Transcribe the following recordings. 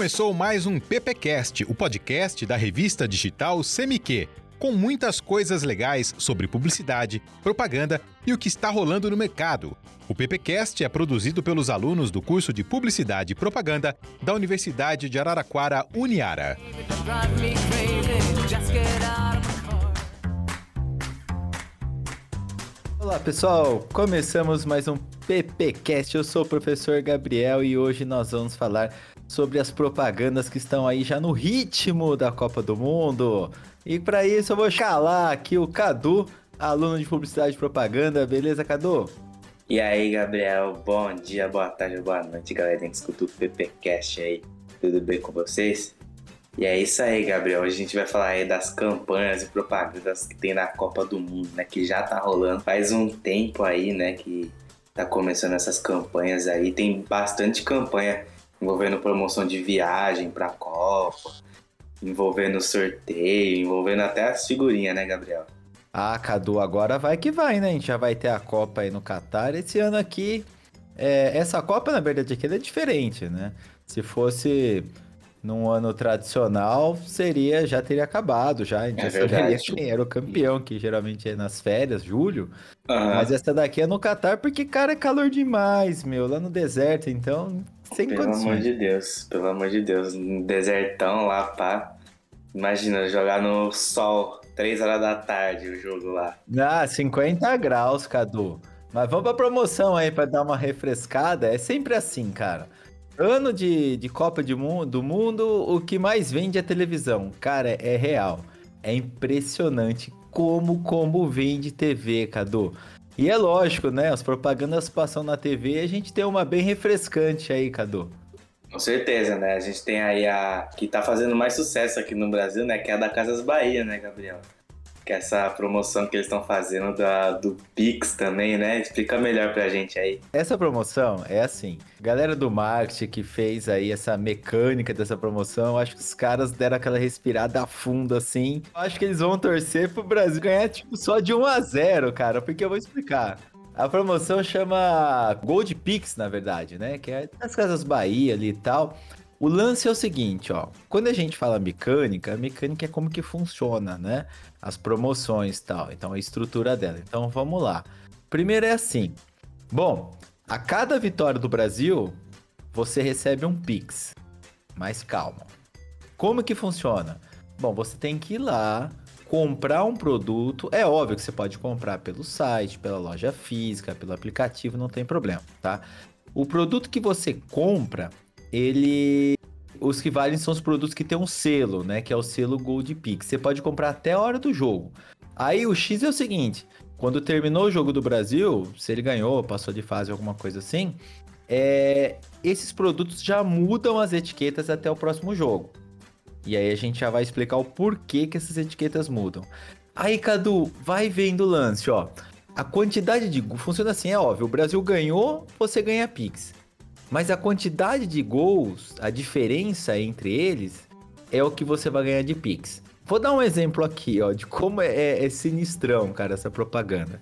Começou mais um PPcast, o podcast da revista digital Semiquê, com muitas coisas legais sobre publicidade, propaganda e o que está rolando no mercado. O PPcast é produzido pelos alunos do curso de Publicidade e Propaganda da Universidade de Araraquara, Uniara. Olá pessoal, começamos mais um PPcast. Eu sou o professor Gabriel e hoje nós vamos falar sobre as propagandas que estão aí já no ritmo da Copa do Mundo. E para isso eu vou calar aqui o Cadu, aluno de publicidade e propaganda. Beleza, Cadu? E aí, Gabriel, bom dia, boa tarde, boa noite, galera que escuta o PPcast aí. Tudo bem com vocês? E é isso aí, Gabriel. Hoje a gente vai falar aí das campanhas e propagandas que tem na Copa do Mundo, né? Que já tá rolando faz um tempo aí, né? Que tá começando essas campanhas aí. Tem bastante campanha envolvendo promoção de viagem pra Copa, envolvendo sorteio, envolvendo até as figurinhas, né, Gabriel? Ah, Cadu, agora vai que vai, né? A gente já vai ter a Copa aí no Catar. Esse ano aqui, é, essa Copa, na verdade, aqui é diferente, né? Se fosse num ano tradicional, seria já teria acabado, já. A gente É já saberia quem era o campeão, que geralmente é nas férias, julho. Aham. Mas essa daqui é no Catar, porque, cara, é calor demais, meu, lá no deserto, então, sem Pelo amor condições. de Deus, pelo amor de Deus, um desertão lá, pá. Imagina, jogar no sol, 3 horas da tarde o jogo lá. Ah, 50 graus, Cadu. Mas vamos pra promoção aí pra dar uma refrescada. É sempre assim, cara. Ano de, de Copa de Mu- do Mundo, o que mais vende é televisão. Cara, é real. É impressionante como como vende TV, Cadu. E é lógico, né? As propagandas passam na TV e a gente tem uma bem refrescante aí, Cadu. Com certeza, né? A gente tem aí a que tá fazendo mais sucesso aqui no Brasil, né? Que é a da Casas Bahia, né, Gabriel? Essa promoção que eles estão fazendo da, do Pix também, né? Explica melhor pra gente aí. Essa promoção é assim, galera do marketing que fez aí essa mecânica dessa promoção, acho que os caras deram aquela respirada fundo assim. Acho que eles vão torcer pro Brasil ganhar tipo só de 1 a 0, cara, porque eu vou explicar. A promoção chama Gold Pix, na verdade, né? Que é das Casas Bahia ali e tal. O lance é o seguinte, ó. Quando a gente fala mecânica, mecânica é como que funciona, né? As promoções e tal. Então, a estrutura dela. Então, vamos lá. Primeiro é assim. Bom, a cada vitória do Brasil, você recebe um Pix. Mas calma. Como que funciona? Bom, você tem que ir lá, comprar um produto. É óbvio que você pode comprar pelo site, pela loja física, pelo aplicativo, não tem problema, tá? O produto que você compra, ele. Os que valem são os produtos que tem um selo, né? Que é o selo Gold Pix. Você pode comprar até a hora do jogo. Aí o X é o seguinte: quando terminou o jogo do Brasil, se ele ganhou, passou de fase, alguma coisa assim, é, esses produtos já mudam as etiquetas até o próximo jogo. E aí a gente já vai explicar o porquê que essas etiquetas mudam. Aí, Cadu, vai vendo o lance, ó. A quantidade de. Funciona assim, é óbvio. O Brasil ganhou, você ganha Pix. Mas a quantidade de gols, a diferença entre eles, é o que você vai ganhar de Pix. Vou dar um exemplo aqui, ó, de como é, é sinistrão, cara, essa propaganda.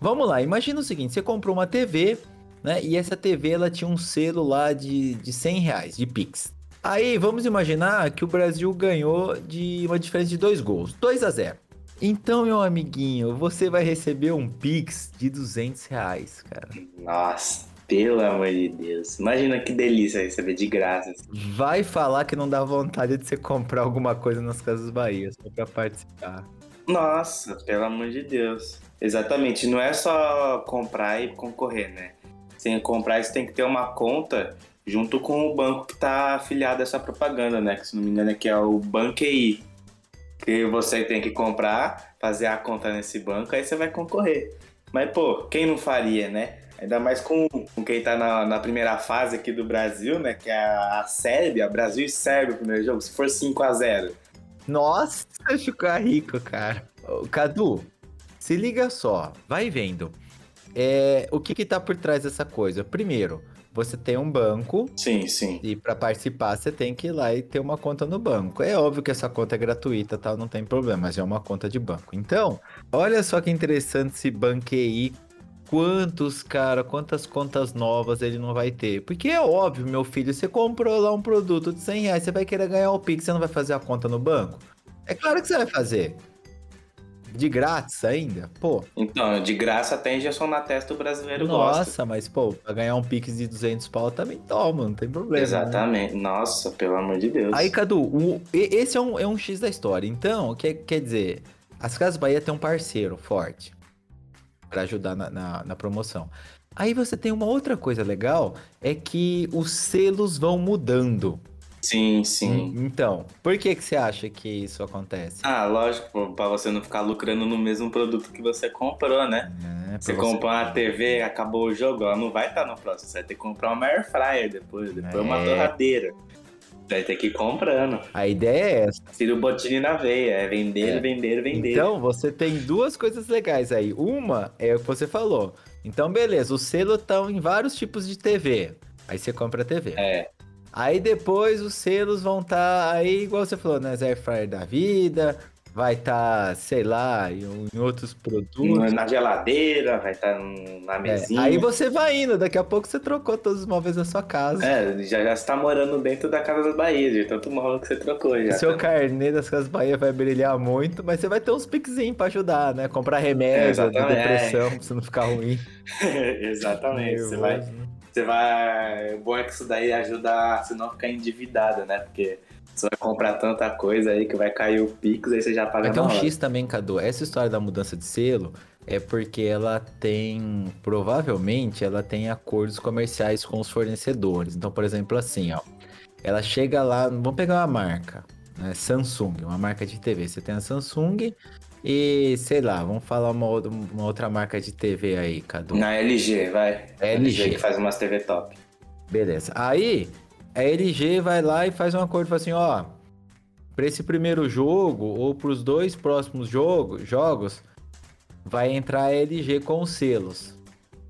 Vamos lá, imagina o seguinte: você comprou uma TV, né? E essa TV ela tinha um selo lá de, de 100 reais, de Pix. Aí vamos imaginar que o Brasil ganhou de uma diferença de dois gols, 2 a 0. Então, meu amiguinho, você vai receber um Pix de 200 reais, cara. Nossa, pelo amor de Deus. Imagina que delícia receber de graça. Vai falar que não dá vontade de você comprar alguma coisa nas Casas Bahia só pra participar. Nossa, pelo amor de Deus. Exatamente, não é só comprar e concorrer, né? Sem comprar, você tem que ter uma conta junto com o banco que tá afiliado a essa propaganda, né? Que se não me engano aqui é o Banqui. Que você tem que comprar, fazer a conta nesse banco, aí você vai concorrer. Mas, pô, quem não faria, né? Ainda mais com, com quem tá na, na primeira fase aqui do Brasil, né? Que é a, a Sérvia, Brasil e Sérvia o primeiro jogo. Se for 5 a 0 Nossa, ficar rico, cara. Cadu, se liga só, vai vendo. É, o que que tá por trás dessa coisa? Primeiro, você tem um banco Sim, sim. e para participar você tem que ir lá e ter uma conta no banco. É óbvio que essa conta é gratuita, tal, não tem problema, mas é uma conta de banco. Então, olha só que interessante esse Banqui quantos, cara, quantas contas novas ele não vai ter. Porque é óbvio, meu filho, você comprou lá um produto de 100 reais, você vai querer ganhar o Pix, você não vai fazer a conta no banco? É claro que você vai fazer. De grátis ainda? Pô. Então, de graça até injeção na testa o brasileiro Nossa, gosta. mas pô, pra ganhar um Pix de 200 pau também toma, não tem problema. né? Exatamente. Nossa, pelo amor de Deus. Aí, Cadu, o- esse é um, é um X da história. Então, quer, quer dizer, as Casas Bahia tem um parceiro forte pra ajudar na, na, na promoção. Aí você tem uma outra coisa legal, é que os selos vão mudando. Sim, sim. Então, por que que você acha que isso acontece? Ah, lógico, pô, pra você não ficar lucrando no mesmo produto que você comprou, né? É, Você comprou uma TV, acabou o jogo, ela não vai estar no próximo. Você vai ter que comprar uma air fryer depois, depois uma É. torradeira. Vai ter que ir comprando. A ideia é essa. Tira o botinho na veia, é vender, É. vender, vender. Então, você tem duas coisas legais aí. Uma é o que você falou. Então, beleza, os selos estão em vários tipos de TV. Aí você compra a TV. É, Aí depois os selos vão estar aí, igual você falou, nas air fryer da vida, vai estar, sei lá, em, em outros produtos. na geladeira, vai estar na É, mesinha. aí você vai indo, daqui a pouco você trocou todos os móveis da sua casa. É, já, já está morando dentro da Casa das Bahia, de tanto móvel que você trocou já. Seu carnê das Casas Bahia vai brilhar muito, mas você vai ter uns piquezinhos pra ajudar, né? Comprar remédio, É, de depressão, pra você não ficar ruim. Exatamente. Você vai, né? você vai. O bom é que isso daí ajuda a você não ficar endividado, né? Porque você vai comprar tanta coisa aí que vai cair o Pix, aí você já paga ter um. X também, Cadu. Essa história da mudança de selo é porque ela tem, provavelmente, ela tem acordos comerciais com os fornecedores. Então, por exemplo, assim, ó, ela chega lá, vamos pegar uma marca, né, Samsung, uma marca de TV. Você tem a Samsung e, sei lá, vamos falar uma, uma outra marca de TV aí, Cadu. Na LG, vai. LG. que faz umas TV top. Beleza. Aí, a LG vai lá e faz um acordo, fala assim, ó, para esse primeiro jogo ou para os dois próximos jogo, jogos, vai entrar a LG com os selos.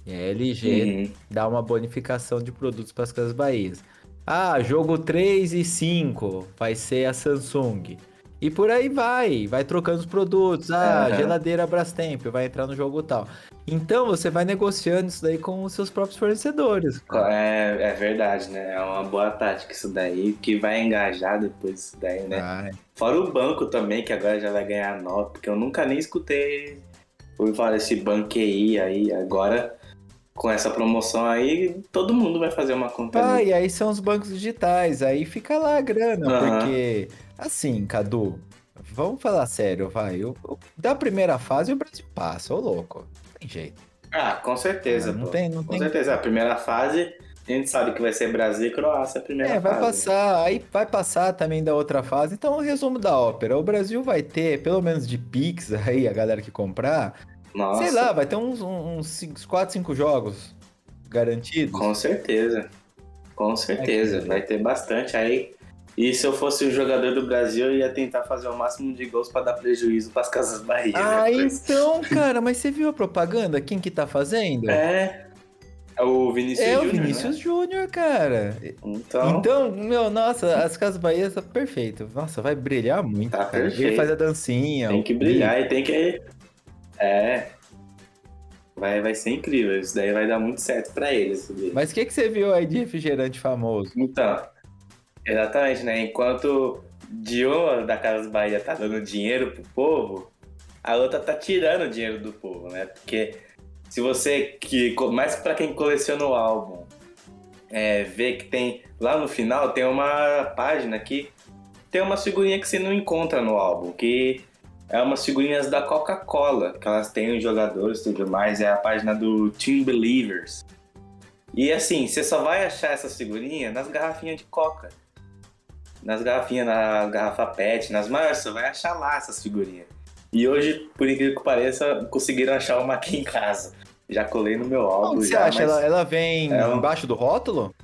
E a LG Uhum. dá uma bonificação de produtos para as Casas Bahias. Ah, jogo 3 e 5 vai ser a Samsung. E por aí vai, vai trocando os produtos. Ah, Aham. geladeira Brastemp vai entrar no jogo tal. Então você vai negociando isso daí com os seus próprios fornecedores. É, é verdade, né? É uma boa tática isso daí, que vai engajar depois isso daí, né? Fora o banco também, que agora já vai ganhar nota, porque eu nunca nem escutei ouvi falar desse banquei aí. Agora, com essa promoção aí, todo mundo vai fazer uma conta Ah, ali. e aí são os bancos digitais, aí fica lá a grana, Aham. porque assim, Cadu, vamos falar sério, vai. o- o- da primeira fase o Brasil passa, ô louco. Não tem jeito. Ah, com certeza, não pô. tem, não Com tem. certeza. A primeira fase, a gente sabe que vai ser Brasil e Croácia a primeira É, vai fase. passar, aí vai passar também da outra fase. Então, o resumo da ópera, o Brasil vai ter, pelo menos de Pix aí, a galera que comprar, Nossa, sei lá, vai ter uns, uns 4, 5 jogos garantidos. com certeza. Com certeza. Aqui. Vai ter bastante aí. E se eu fosse o jogador do Brasil, eu ia tentar fazer o máximo de gols pra dar prejuízo pras casas Bahia. Ah, né? Então, cara, mas você viu a propaganda? Quem que tá fazendo? É. É o Vinícius É o Júnior, Vinícius né? Júnior, cara. Então, Então, meu, nossa, as Casas Bahia tá perfeito. Nossa, vai brilhar muito. Tá cara. Ele perfeito. faz a dancinha. tem o que brilhar e tem que. É. Vai, vai ser incrível. Isso daí vai dar muito certo pra eles. Mas o que, que você viu aí de refrigerante famoso? Então, exatamente, né? Enquanto de uma da Casa Bahia tá dando dinheiro pro povo, a outra tá tirando dinheiro do povo, né? Porque se você que mais pra quem coleciona o álbum, é, vê que tem lá no final tem uma página que tem uma figurinha que você não encontra no álbum, que é umas figurinhas da Coca-Cola, que elas têm os jogadores e tudo mais, é a página do Team Believers. E assim, você só vai achar essas figurinhas nas garrafinhas de coca. Nas garrafinhas, na garrafa PET, nas maiores, você vai achar lá essas figurinhas. E hoje, por incrível que pareça, conseguiram achar uma aqui em casa. Já colei no meu álbum. Onde você já, acha? mas Ela, ela vem É um- embaixo do rótulo?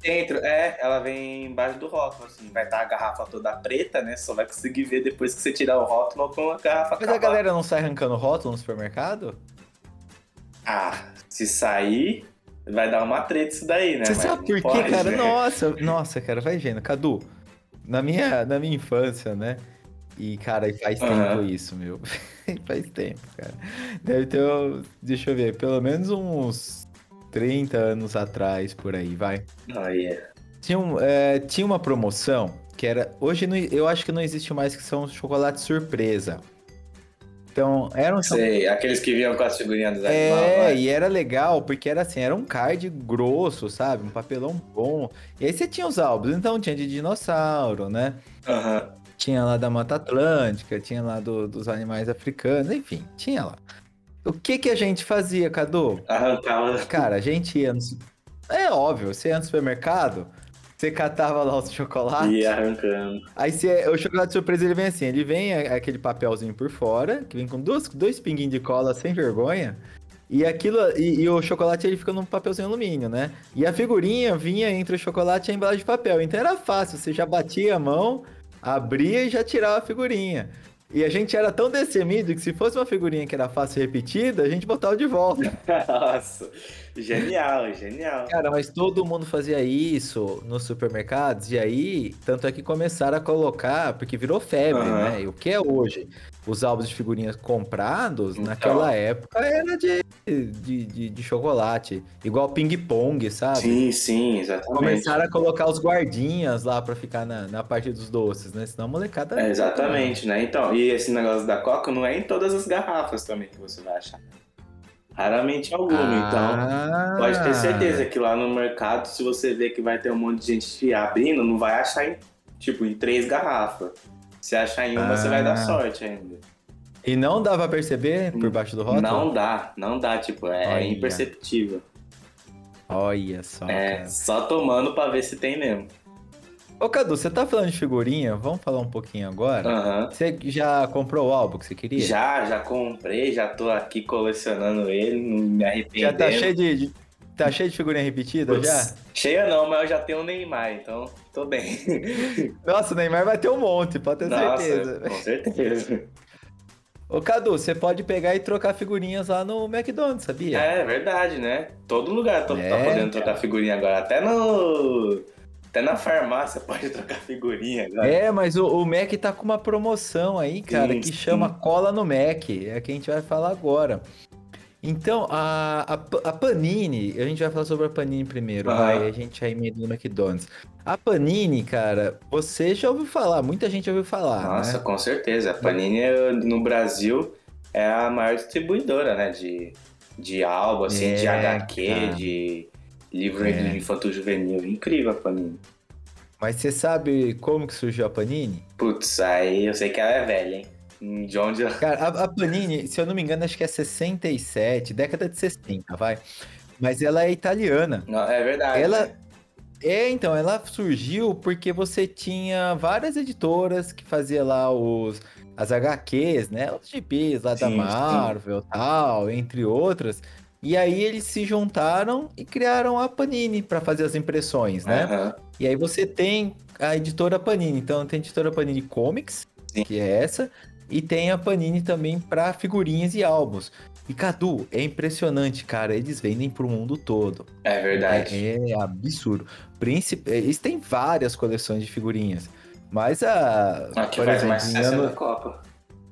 Dentro, é, ela vem embaixo do rótulo, assim. Vai estar a garrafa toda preta, né? Só vai conseguir ver depois que você tirar o rótulo com a garrafa Mas a galera não sai arrancando rótulo no supermercado? Ah, se sair, vai dar uma treta isso daí, né? Você Mas sabe por quê, cara? né? Nossa, nossa, cara, vai vendo. Cadu, na minha, na minha infância, né? E, cara, faz tempo Aham. isso, meu. faz tempo, cara. Deve ter, deixa eu ver, pelo menos uns 30 anos atrás, por aí, vai. Olha. Tinha, um, é, tinha uma promoção que era. Hoje não- eu acho que não existe mais, que são os chocolates surpresa. Então, era um Sei, aqueles que vinham com as figurinhas dos É, animais. e era legal, porque era assim, era um card grosso, sabe? Um papelão bom. E aí você tinha os álbuns, então tinha de dinossauro, né? Aham. Tinha lá da Mata Atlântica, tinha lá do- dos animais africanos, enfim, tinha lá. O que que a gente fazia, Cadu? Arrancava. Cara, a gente ia no... É óbvio, você ia no supermercado, você catava lá os chocolates, E ia arrancando. aí você, o chocolate surpresa ele vem assim, ele vem a- aquele papelzinho por fora, que vem com dois, dois pinguinhos de cola sem vergonha, e aquilo e, e o chocolate ele fica num papelzinho alumínio, né? E a figurinha vinha entre o chocolate e a embalagem de papel, então era fácil, você já batia a mão, abria e já tirava a figurinha. E a gente era tão destemido que se fosse uma figurinha que era fácil repetida, a gente botava de volta. Nossa. Genial, genial. Cara, mas todo mundo fazia isso nos supermercados, e aí, tanto é que começaram a colocar, porque virou febre, Aham. né? E o que é hoje? Os álbuns de figurinhas comprados, Então. naquela época, era de, de, de, de chocolate, igual ping-pong, sabe? Sim, sim, exatamente. Começaram a colocar os guardinhas lá pra ficar na, na parte dos doces, né? Senão a molecada. É, exatamente, né? Então, e esse negócio da Coca não é em todas as garrafas também que você vai achar. Raramente alguma, então. Ah. Pode ter certeza que lá no mercado, se você vê que vai ter um monte de gente abrindo, não vai achar em, tipo, em três garrafas. Se achar em uma, você vai dar Ah. sorte ainda. E não dava pra perceber por baixo do rótulo? Não dá, não dá, tipo, é Olha. imperceptível. Olha só. É, cara. só tomando pra ver se tem mesmo. Ô, Cadu, você tá falando de figurinha? Vamos falar um pouquinho agora? Aham. Você já comprou o álbum que você queria? Já, já comprei, já tô aqui colecionando ele, não me arrependendo. Já tá cheio de, de- tá cheio de figurinha repetida Putz, já? Cheia não, mas eu já tenho o Neymar, então tô bem. Nossa, o Neymar vai ter um monte, pode ter Nossa, certeza. com certeza. Ô, Cadu, você pode pegar e trocar figurinhas lá no McDonald's, sabia? É verdade, né? Todo lugar tô, É, tá podendo trocar figurinha agora. Até no. Até na farmácia pode trocar figurinha agora. É, mas o, o Mac tá com uma promoção aí, cara, Sim, que sim. chama Cola no Mac. É a que a gente vai falar agora. Então, a, a, a Panini, a gente vai falar sobre a Panini primeiro, Ah. vai, a gente já emenda no McDonald's. A Panini, cara, você já ouviu falar, muita gente já ouviu falar, Nossa, né? com certeza. A Panini é, no Brasil é a maior distribuidora, né? De, de álbum, assim, de É, HQ, cara. de livro É. infantil juvenil. Incrível a Panini. Mas você sabe como que surgiu a Panini? Putz, aí eu sei que ela é velha, hein? Hum, De onde ela. Cara, a, a Panini, se eu não me engano, acho que é 67, década de 60, vai. Mas ela é italiana. Não, é verdade. Ela- né? É, então, ela surgiu porque você tinha várias editoras que fazia lá os as HQs, né? Os GPs lá da Sim, sim. Marvel, tal, entre outras. E aí eles se juntaram e criaram a Panini para fazer as impressões, né? Aham. E aí você tem a editora Panini. Então tem a editora Panini Comics, Sim. que é essa, e tem a Panini também para figurinhas e álbuns. E Cadu, é impressionante, cara. Eles vendem pro mundo todo. É verdade. É, é absurdo. Príncipe, eles têm várias coleções de figurinhas. Mas a. A que por faz exemplo, mais em ano, da Copa.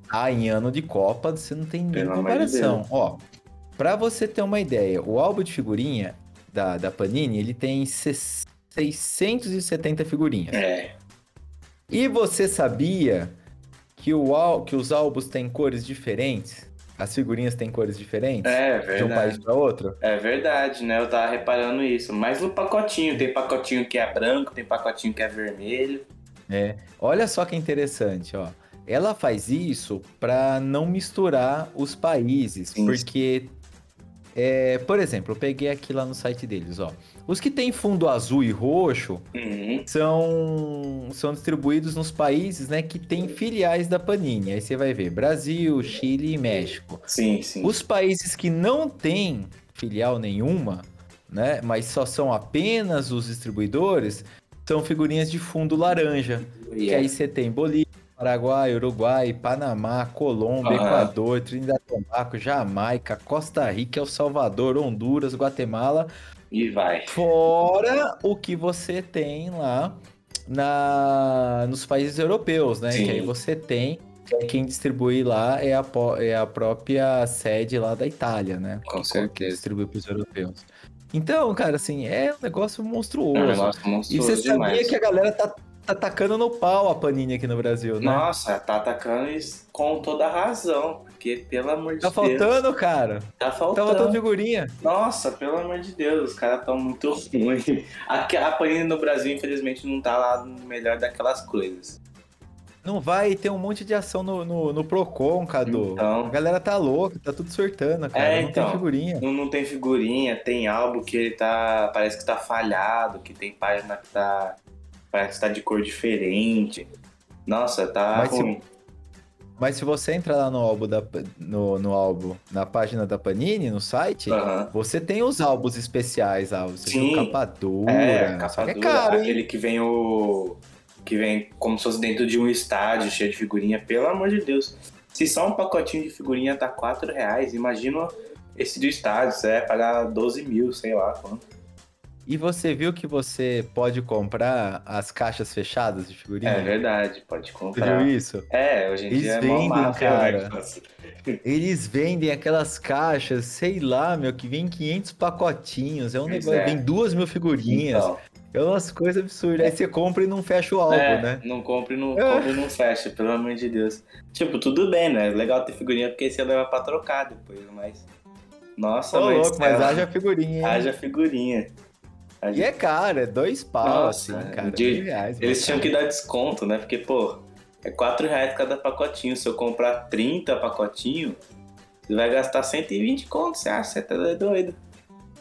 ah, em ano de Copa, você não tem Pelo de comparação. Ó, pra você ter uma ideia, o álbum de figurinha da, da Panini, ele tem ses- 670 figurinhas. É. E você sabia que, o, que os álbuns têm cores diferentes? As figurinhas têm cores diferentes? É de um país verdade. para outro? É verdade, né? Eu tava reparando isso. Mas no pacotinho, tem pacotinho que é branco, tem pacotinho que é vermelho. É. Olha só que interessante, ó. Ela faz isso para não misturar os países, Sim. porque, é, por exemplo, eu peguei aqui lá no site deles, ó. Os que têm fundo azul e roxo Uhum. são, são distribuídos nos países, né, que têm filiais da Panini. Aí você vai ver Brasil, Chile e México. Sim, sim. Os países que não têm filial nenhuma, né, mas só são apenas os distribuidores, são figurinhas de fundo laranja. E Que é- aí você tem Bolívia, Paraguai, Uruguai, Panamá, Colômbia, Aham. Equador, Trinidad e Tobago, Jamaica, Costa Rica, El Salvador, Honduras, Guatemala. E vai. Fora o que você tem lá na, nos países europeus, né? Sim. Que aí você tem, que quem distribui lá é a, é a própria sede lá da Itália, né? Com Que certeza. distribui para os europeus. Então, cara, assim, é um negócio É um monstruoso. negócio e monstruoso você sabia demais. que a galera tá, tá tacando no pau a Panini aqui no Brasil, né? Nossa, tá atacando isso com toda a razão. Porque, pelo amor de Tá Deus. faltando, cara. Tá Tá faltando. faltando figurinha. Nossa, pelo amor de Deus, os caras tão muito ruins. Aqui, a Panini no Brasil, infelizmente, não tá lá no melhor daquelas coisas. Não vai ter um monte de ação no, no, no Procon, Cadu. Então. A galera tá louca, tá tudo surtando, cara. É, não então. tem figurinha. Não, não tem figurinha, tem álbum que ele tá. Parece que tá falhado, que tem página que tá. Parece que tá de cor diferente. Nossa, tá Mas se- ruim. Mas se você entrar lá no álbum, da, no, no álbum, na página da Panini, no site, você tem os álbuns especiais, ah, você Sim. tem o capa dura, É, só capa que é dura, caro, hein? aquele que vem o. Que vem como se fosse dentro de um estádio cheio de figurinha, pelo amor de Deus. Se só um pacotinho de figurinha tá 4 reais, imagina esse do estádio, você vai pagar 12 mil, sei lá quanto. E você viu que você pode comprar as caixas fechadas de figurinha? É verdade, pode Você comprar. viu isso? É, hoje em Eles dia é vendem, mó máfia, cara. né, negócio. Eles vendem aquelas caixas, sei lá, meu, que vem 500 pacotinhos, é um Pois negócio, é. vem duas mil figurinhas, Então, é umas coisas absurdas. Aí você compra e não fecha o álbum, é, né? Não compre, não É. compre e não fecha, pelo amor de Deus. Tipo, tudo bem, né? Legal ter figurinha porque você leva pra trocar depois, mas. Nossa, Ô, mas. louco, mas ela- haja figurinha, haja figurinha. Haja- E é caro, é dois pau, Nossa, assim, cara. de- reais, Eles tinham que dar desconto, né? Porque, pô, é 4 reais cada pacotinho. Se eu comprar 30 pacotinhos, você vai gastar 120 conto, você acha? Você tá doido.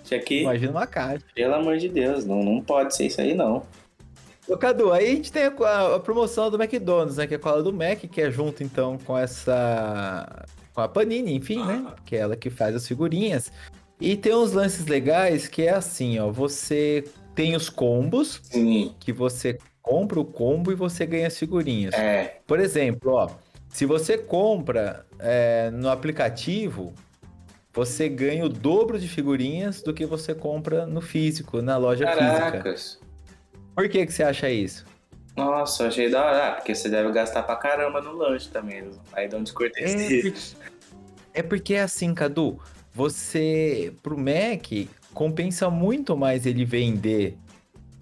Tinha que, Imagina uma caixa. pelo amor de Deus, não, não pode ser isso aí, não. Ô, Cadu, aí a gente tem a, a promoção do McDonald's, né? Que é a cola do Mac, que é junto, então, com essa... Com a Panini, enfim, né? Que é ela que faz as figurinhas. E tem uns lances legais que é assim, ó. Você tem os combos, Sim, que você compra o combo e você ganha as figurinhas. é. Por exemplo, ó, se você compra é, no aplicativo, você ganha o dobro de figurinhas do que você compra no físico, na loja física. Caracas. Por que, que você acha isso? Nossa, eu achei da hora. Ah, porque você deve gastar pra caramba no lanche também. eles- Aí dão descortesia. É porque é assim, Cadu, você, pro Mac, compensa muito mais ele vender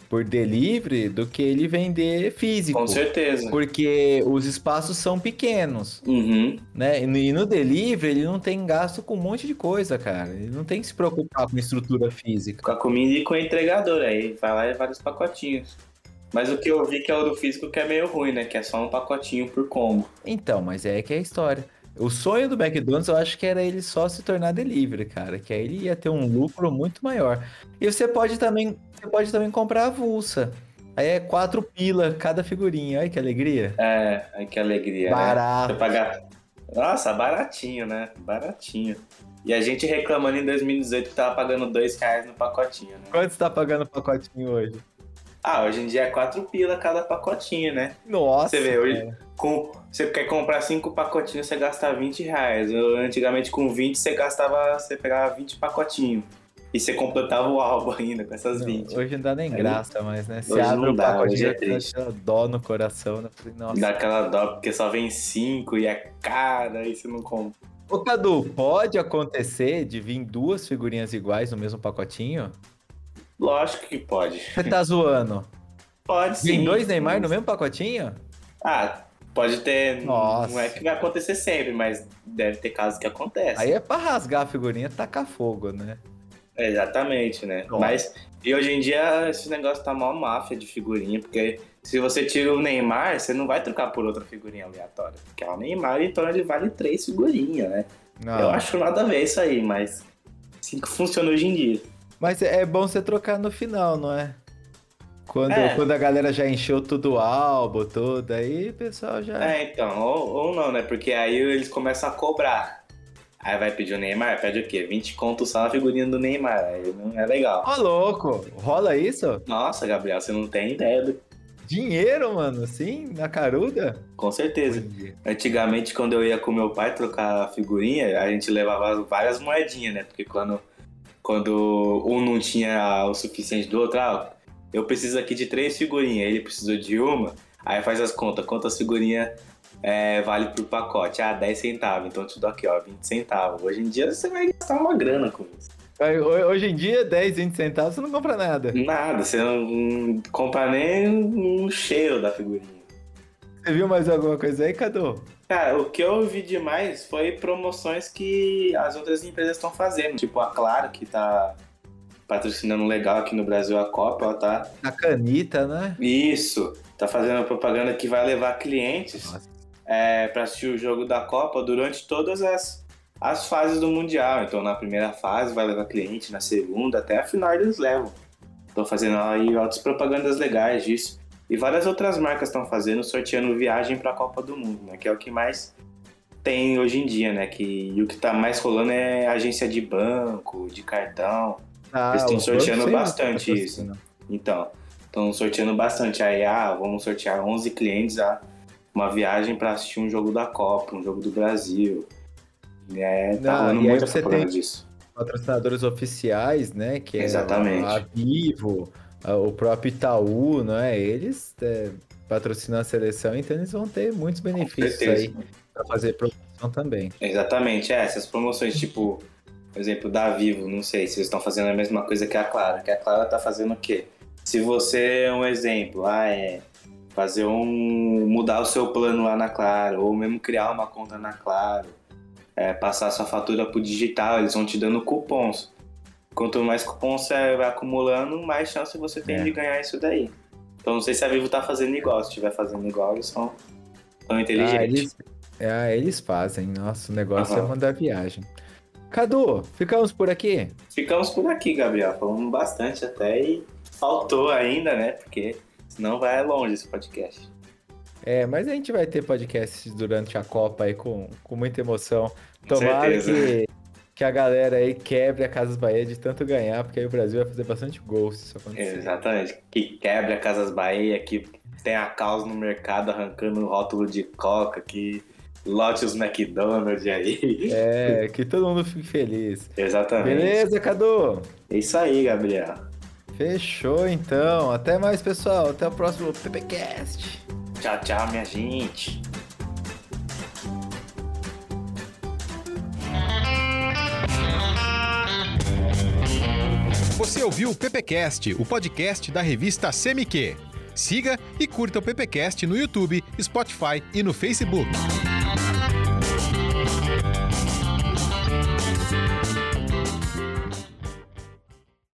por delivery do que ele vender físico. Com certeza. Porque os espaços são pequenos. Uhum. né? E no, e no delivery ele não tem gasto com um monte de coisa, cara. Ele não tem que se preocupar com estrutura física. Com a comida e com o entregador. Aí vai lá e vários pacotinhos. Mas o que eu vi que é o do físico que é meio ruim, né? Que é só um pacotinho por combo. Então, mas é que é a história. O sonho do McDonald's eu acho que era ele só se tornar delivery, cara, que aí ele ia ter um lucro muito maior. E você pode também, você pode também comprar avulsa. Aí é quatro pila cada figurinha. Olha que alegria. É, ai que alegria, né? Barato. Você pagar. Nossa, baratinho, né? Baratinho. E a gente reclamando em 2018 que tava pagando dois reais no pacotinho, né? Quanto você tá pagando o pacotinho hoje? Ah, hoje em dia é quatro pila cada pacotinho, né? Nossa. Você vê, hoje- cara. Com, você quer comprar cinco pacotinhos, você gasta 20 reais. Eu, antigamente, com 20, você gastava. Você pegava 20 pacotinhos. E você completava o álbum ainda com essas Não, 20. hoje não dá nem Aí- graça, mas né? Você Hoje abre não o pacotinho é dá triste. aquela dó no coração, né? Nossa. Dá aquela dó, porque só vem cinco e é cara, aí você não compra. Ô, Cadu, pode acontecer de vir duas figurinhas iguais no mesmo pacotinho? Lógico que pode. Você tá zoando? Pode sim. Vem dois Neymar no mesmo pacotinho? Ah, pode ter. Nossa. Não é que vai acontecer sempre, mas deve ter casos que acontecem. Aí é pra rasgar a figurinha e tacar fogo, né? Exatamente, né? Nossa. Mas e hoje em dia esse negócio tá mal máfia de figurinha, porque se você tira o Neymar, você não vai trocar por outra figurinha aleatória. Porque é o Neymar, então ele vale três figurinhas, né? Não. Eu acho nada a ver isso aí, mas assim que funciona hoje em dia. Mas é é bom você trocar no final, não é? Quando, É. quando a galera já encheu tudo o álbum, tudo, aí o pessoal já. É, então, ou, ou não, né? Porque aí eles começam a cobrar. Aí vai pedir o Neymar, pede o quê? 20 conto só na figurinha do Neymar. Aí não é legal. Ô, louco! Rola isso? Nossa, Gabriel, você não tem ideia do. Dinheiro, mano, assim, na caruda? Com certeza. Antigamente, quando eu ia com meu pai trocar figurinha, a gente levava várias moedinhas, né? Porque quando, quando um não tinha o suficiente do outro, ah, eu preciso aqui de três figurinhas, ele precisou de uma, aí faz as contas, quantas figurinhas é, vale pro pacote? Ah, 10 centavos, então eu te dou aqui, ó, 20 centavos. Hoje em dia você vai gastar uma grana com isso. Hoje em dia, 10, 20 centavos você não compra nada. Nada, você não compra nem um cheiro da figurinha. Você viu mais alguma coisa aí, Cadu? Cara, o que eu vi demais foi promoções que as outras empresas estão fazendo. Tipo a Claro, que tá patrocinando legal aqui no Brasil a Copa, ela tá. A canita, né? Isso. Tá fazendo propaganda que vai levar clientes é, para assistir o jogo da Copa durante todas as, as fases do Mundial. Então, na primeira fase vai levar cliente, na segunda, até a final eles levam. Estão fazendo aí outras propagandas legais disso. E várias outras marcas estão fazendo, sorteando viagem para a Copa do Mundo, né? Que é o que mais tem hoje em dia, né? Que, e o que tá mais rolando é agência de banco, de cartão. Ah, Eles estão sorteando bastante isso. Então, estão sorteando bastante. Aí, ah, vamos sortear 11 clientes a uma viagem para assistir um jogo da Copa, um jogo do Brasil. É, tá rolando muito você tem disso. Patrocinadores oficiais, né? Que Exatamente. é a Vivo, o próprio Itaú, não é? Eles é, patrocinam a seleção, então eles vão ter muitos benefícios aí para fazer promoção também. Exatamente, é, essas promoções, tipo, por exemplo, da Vivo, não sei se eles estão fazendo a mesma coisa que a Clara, que a Clara tá fazendo o quê? Se você é um exemplo, ah, é fazer um. mudar o seu plano lá na Claro, ou mesmo criar uma conta na Claro, é, passar sua fatura pro digital, eles vão te dando cupons. Quanto mais cupons você vai acumulando, mais chance você tem é. de ganhar isso daí. Então não sei se a Vivo tá fazendo igual. Se estiver fazendo igual, eles são tão inteligentes. Ah, eles, é, eles fazem. Nossa, o negócio uhum. é mandar viagem. Cadu, ficamos por aqui? Ficamos por aqui, Gabriel. Falamos bastante até e faltou ainda, né? Porque senão vai longe esse podcast. É, mas a gente vai ter podcasts durante a Copa aí com, com muita emoção. Tomara que, que a galera aí quebre a Casas Bahia de tanto ganhar, porque aí o Brasil vai fazer bastante gols se isso acontecer. Exatamente. Que quebre a Casas Bahia, que tem a causa no mercado arrancando o rótulo de coca, que lote os McDonald's aí. É, que todo mundo fique feliz. Exatamente. Beleza, Cadu? É isso aí, Gabriel. Fechou então. Até mais, pessoal. Até o próximo PPCast. Tchau, tchau, minha gente. Você ouviu o PPcast, o podcast da revista CMQ. Siga e curta o PPcast no YouTube, Spotify e no Facebook.